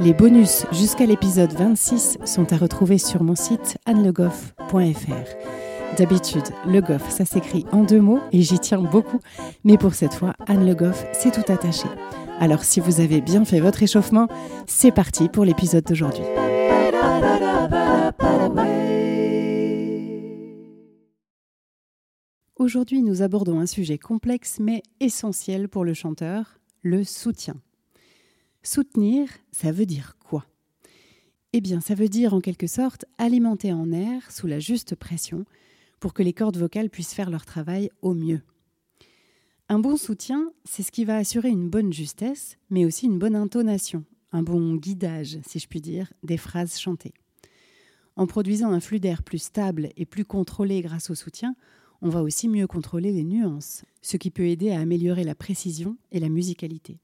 Les bonus jusqu'à l'épisode 26 sont à retrouver sur mon site annelegoff.fr. D'habitude, Le Goff, ça s'écrit en deux mots et j'y tiens beaucoup, mais pour cette fois, Anne Le Goff, c'est tout attaché. Alors si vous avez bien fait votre échauffement, c'est parti pour l'épisode d'aujourd'hui. Aujourd'hui, nous abordons un sujet complexe mais essentiel pour le chanteur, le soutien. Soutenir, ça veut dire quoi? Eh bien, ça veut dire en quelque sorte alimenter en air sous la juste pression pour que les cordes vocales puissent faire leur travail au mieux. Un bon soutien, c'est ce qui va assurer une bonne justesse, mais aussi une bonne intonation, un bon guidage, si je puis dire, des phrases chantées. En produisant un flux d'air plus stable et plus contrôlé grâce au soutien, on va aussi mieux contrôler les nuances, ce qui peut aider à améliorer la précision et la musicalité.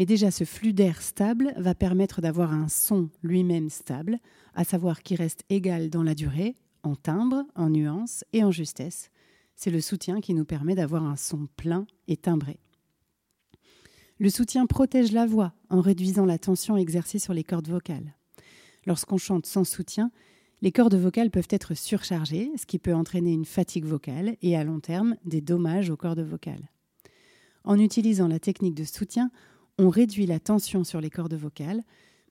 Mais déjà, ce flux d'air stable va permettre d'avoir un son lui-même stable, à savoir qui reste égal dans la durée, en timbre, en nuance et en justesse. C'est le soutien qui nous permet d'avoir un son plein et timbré. Le soutien protège la voix en réduisant la tension exercée sur les cordes vocales. Lorsqu'on chante sans soutien, les cordes vocales peuvent être surchargées, ce qui peut entraîner une fatigue vocale et à long terme des dommages aux cordes vocales. En utilisant la technique de soutien, on réduit la tension sur les cordes vocales,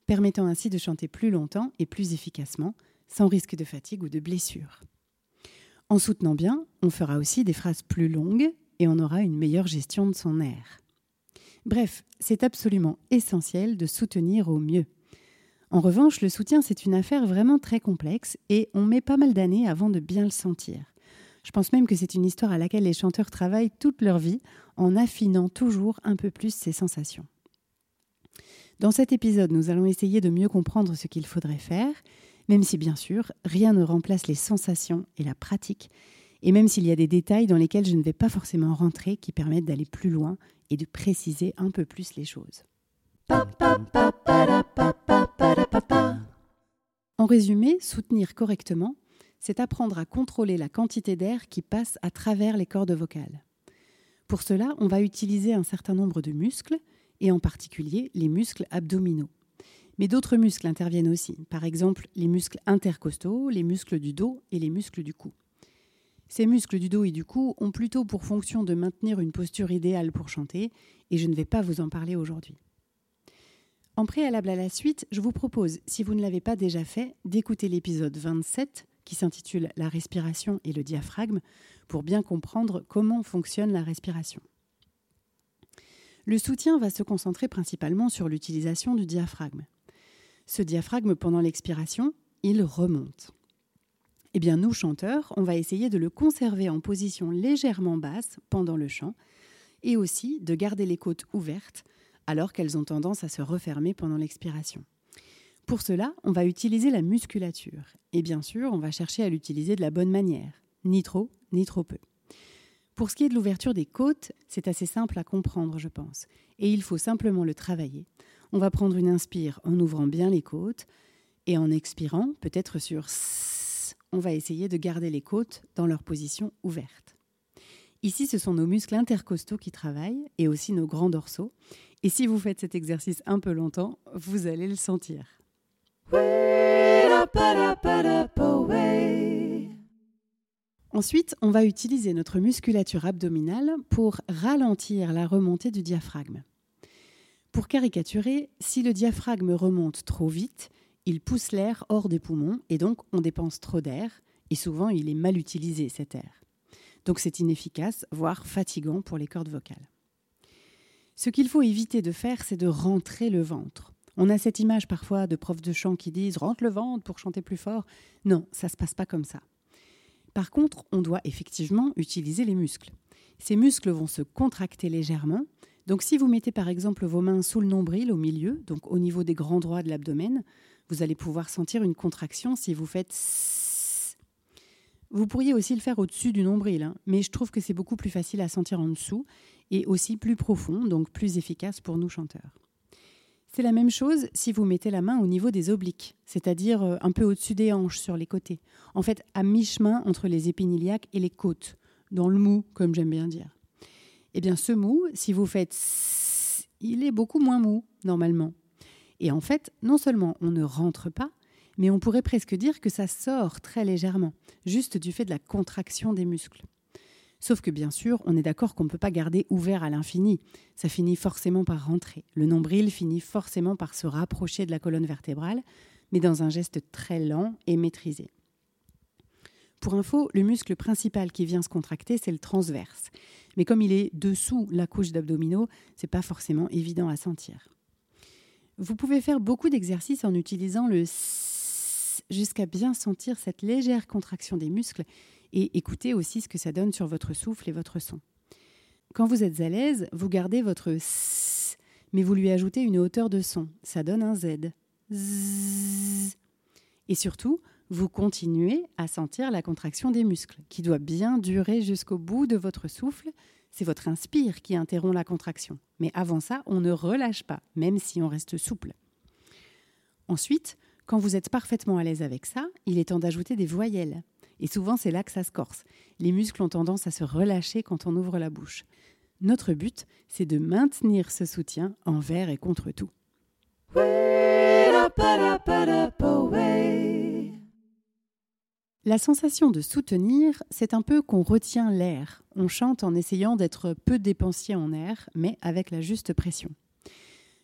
permettant ainsi de chanter plus longtemps et plus efficacement, sans risque de fatigue ou de blessure. En soutenant bien, on fera aussi des phrases plus longues et on aura une meilleure gestion de son air. Bref, c'est absolument essentiel de soutenir au mieux. En revanche, le soutien, c'est une affaire vraiment très complexe et on met pas mal d'années avant de bien le sentir. Je pense même que c'est une histoire à laquelle les chanteurs travaillent toute leur vie en affinant toujours un peu plus ses sensations. Dans cet épisode, nous allons essayer de mieux comprendre ce qu'il faudrait faire, même si bien sûr, rien ne remplace les sensations et la pratique, et même s'il y a des détails dans lesquels je ne vais pas forcément rentrer qui permettent d'aller plus loin et de préciser un peu plus les choses. En résumé, soutenir correctement, c'est apprendre à contrôler la quantité d'air qui passe à travers les cordes vocales. Pour cela, on va utiliser un certain nombre de muscles, et en particulier les muscles abdominaux. Mais d'autres muscles interviennent aussi, par exemple les muscles intercostaux, les muscles du dos et les muscles du cou. Ces muscles du dos et du cou ont plutôt pour fonction de maintenir une posture idéale pour chanter, et je ne vais pas vous en parler aujourd'hui. En préalable à la suite, je vous propose, si vous ne l'avez pas déjà fait, d'écouter l'épisode 27 qui s'intitule La respiration et le diaphragme pour bien comprendre comment fonctionne la respiration. Le soutien va se concentrer principalement sur l'utilisation du diaphragme. Ce diaphragme, pendant l'expiration, il remonte. Eh bien, nous, chanteurs, on va essayer de le conserver en position légèrement basse pendant le chant et aussi de garder les côtes ouvertes alors qu'elles ont tendance à se refermer pendant l'expiration. Pour cela, on va utiliser la musculature. Et bien sûr, on va chercher à l'utiliser de la bonne manière, ni trop, ni trop peu. Pour ce qui est de l'ouverture des côtes, c'est assez simple à comprendre, je pense, et il faut simplement le travailler. On va prendre une inspire en ouvrant bien les côtes, et en expirant, peut-être sur S, on va essayer de garder les côtes dans leur position ouverte. Ici, ce sont nos muscles intercostaux qui travaillent, et aussi nos grands dorsaux, et si vous faites cet exercice un peu longtemps, vous allez le sentir. Ensuite, on va utiliser notre musculature abdominale pour ralentir la remontée du diaphragme. Pour caricaturer, si le diaphragme remonte trop vite, il pousse l'air hors des poumons et donc on dépense trop d'air et souvent il est mal utilisé cet air. Donc c'est inefficace, voire fatigant pour les cordes vocales. Ce qu'il faut éviter de faire, c'est de rentrer le ventre. On a cette image parfois de profs de chant qui disent rentre le ventre pour chanter plus fort. Non, ça se passe pas comme ça. Par contre, on doit effectivement utiliser les muscles. Ces muscles vont se contracter légèrement, Donc si vous mettez par exemple vos mains sous le nombril au milieu, donc au niveau des grands droits de l'abdomen, vous allez pouvoir sentir une contraction si vous faites vous pourriez aussi le faire au-dessus du nombril, hein, mais je trouve que c'est beaucoup plus facile à sentir en dessous et aussi plus profond, donc plus efficace pour nous chanteurs. C'est la même chose si vous mettez la main au niveau des obliques, c'est-à-dire euh, un peu au-dessus des hanches sur les côtés. En fait, à mi-chemin entre les épines iliaques et les côtes, dans le mou, comme j'aime bien dire. Eh bien, ce mou, si vous faites il est beaucoup moins mou, normalement. Et en fait, non seulement on ne rentre pas, mais on pourrait presque dire que ça sort très légèrement, juste du fait de la contraction des muscles. Sauf que bien sûr, on est d'accord qu'on ne peut pas garder ouvert à l'infini. Ça finit forcément par rentrer. Le nombril finit forcément par se rapprocher de la colonne vertébrale, mais dans un geste très lent et maîtrisé. Pour info, le muscle principal qui vient se contracter, c'est le transverse. Mais comme il est dessous la couche d'abdominaux, c'est pas forcément évident à sentir. Vous pouvez faire beaucoup d'exercices en utilisant le jusqu'à bien sentir cette légère contraction des muscles et écouter aussi ce que ça donne sur votre souffle et votre son. Quand vous êtes à l'aise, vous gardez votre S, mais vous lui ajoutez une hauteur de son. Ça donne un Z. Et surtout, vous continuez à sentir la contraction des muscles, qui doit bien durer jusqu'au bout de votre souffle. C'est votre inspire qui interrompt la contraction. Mais avant ça, on ne relâche pas, même si on reste souple. Ensuite, quand vous êtes parfaitement à l'aise avec ça, il est temps d'ajouter des voyelles. Et souvent, c'est là que ça se corse. Les muscles ont tendance à se relâcher quand on ouvre la bouche. Notre but, c'est de maintenir ce soutien envers et contre tout. La sensation de soutenir, c'est un peu qu'on retient l'air. On chante en essayant d'être peu dépensier en air, mais avec la juste pression.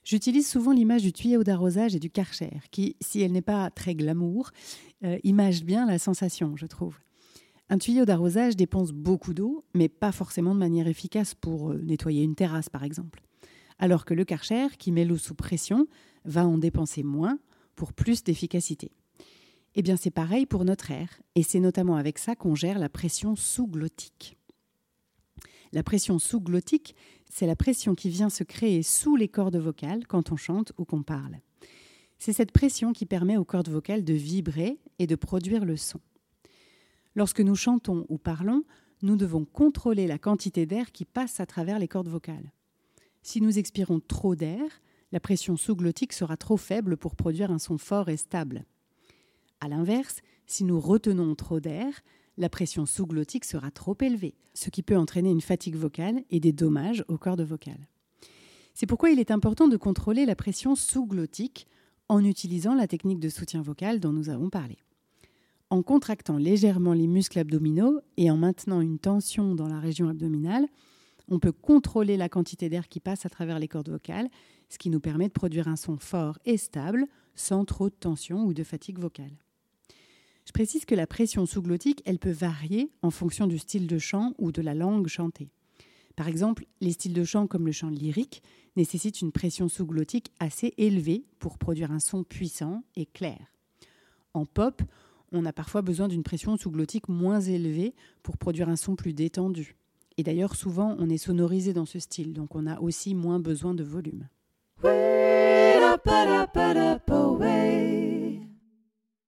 J'utilise souvent l'image du tuyau d'arrosage et du karcher, qui, si elle n'est pas très glamour, euh, image bien la sensation, je trouve. Un tuyau d'arrosage dépense beaucoup d'eau, mais pas forcément de manière efficace pour euh, nettoyer une terrasse, par exemple. Alors que le karcher, qui met l'eau sous pression, va en dépenser moins pour plus d'efficacité. Eh bien, c'est pareil pour notre air, et c'est notamment avec ça qu'on gère la pression sous-glottique. La pression sous-glottique, c'est la pression qui vient se créer sous les cordes vocales quand on chante ou qu'on parle. C'est cette pression qui permet aux cordes vocales de vibrer et de produire le son. Lorsque nous chantons ou parlons, nous devons contrôler la quantité d'air qui passe à travers les cordes vocales. Si nous expirons trop d'air, la pression sous-glottique sera trop faible pour produire un son fort et stable. A l'inverse, si nous retenons trop d'air, la pression sous-glottique sera trop élevée, ce qui peut entraîner une fatigue vocale et des dommages aux cordes vocales. C'est pourquoi il est important de contrôler la pression sous-glottique en utilisant la technique de soutien vocal dont nous avons parlé. En contractant légèrement les muscles abdominaux et en maintenant une tension dans la région abdominale, on peut contrôler la quantité d'air qui passe à travers les cordes vocales, ce qui nous permet de produire un son fort et stable sans trop de tension ou de fatigue vocale. Je précise que la pression sous-glottique, elle peut varier en fonction du style de chant ou de la langue chantée. Par exemple, les styles de chant comme le chant lyrique nécessitent une pression sous-glottique assez élevée pour produire un son puissant et clair. En pop, on a parfois besoin d'une pression sous-glottique moins élevée pour produire un son plus détendu. Et d'ailleurs, souvent, on est sonorisé dans ce style, donc on a aussi moins besoin de volume.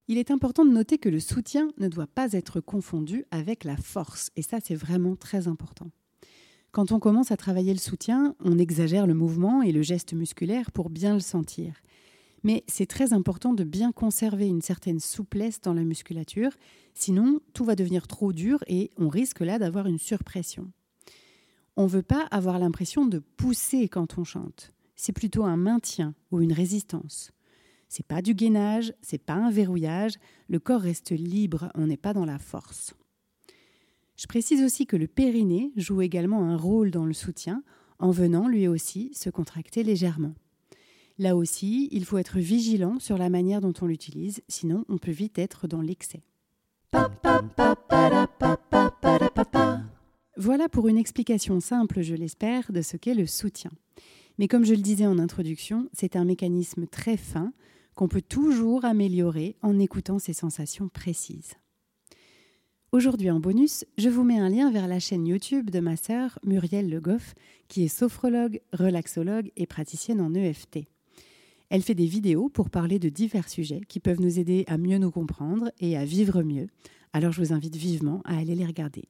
Il est important de noter que le soutien ne doit pas être confondu avec la force, et ça c'est vraiment très important. Quand on commence à travailler le soutien, on exagère le mouvement et le geste musculaire pour bien le sentir. Mais c'est très important de bien conserver une certaine souplesse dans la musculature, sinon tout va devenir trop dur et on risque là d'avoir une surpression. On ne veut pas avoir l'impression de pousser quand on chante, c'est plutôt un maintien ou une résistance. C'est pas du gainage, c'est pas un verrouillage, le corps reste libre, on n'est pas dans la force. Je précise aussi que le périnée joue également un rôle dans le soutien en venant lui aussi se contracter légèrement. Là aussi, il faut être vigilant sur la manière dont on l'utilise, sinon on peut vite être dans l'excès. Voilà pour une explication simple, je l'espère, de ce qu'est le soutien. Mais comme je le disais en introduction, c'est un mécanisme très fin qu'on peut toujours améliorer en écoutant ces sensations précises. Aujourd'hui en bonus, je vous mets un lien vers la chaîne YouTube de ma sœur Muriel Le Goff, qui est sophrologue, relaxologue et praticienne en EFT. Elle fait des vidéos pour parler de divers sujets qui peuvent nous aider à mieux nous comprendre et à vivre mieux. Alors je vous invite vivement à aller les regarder.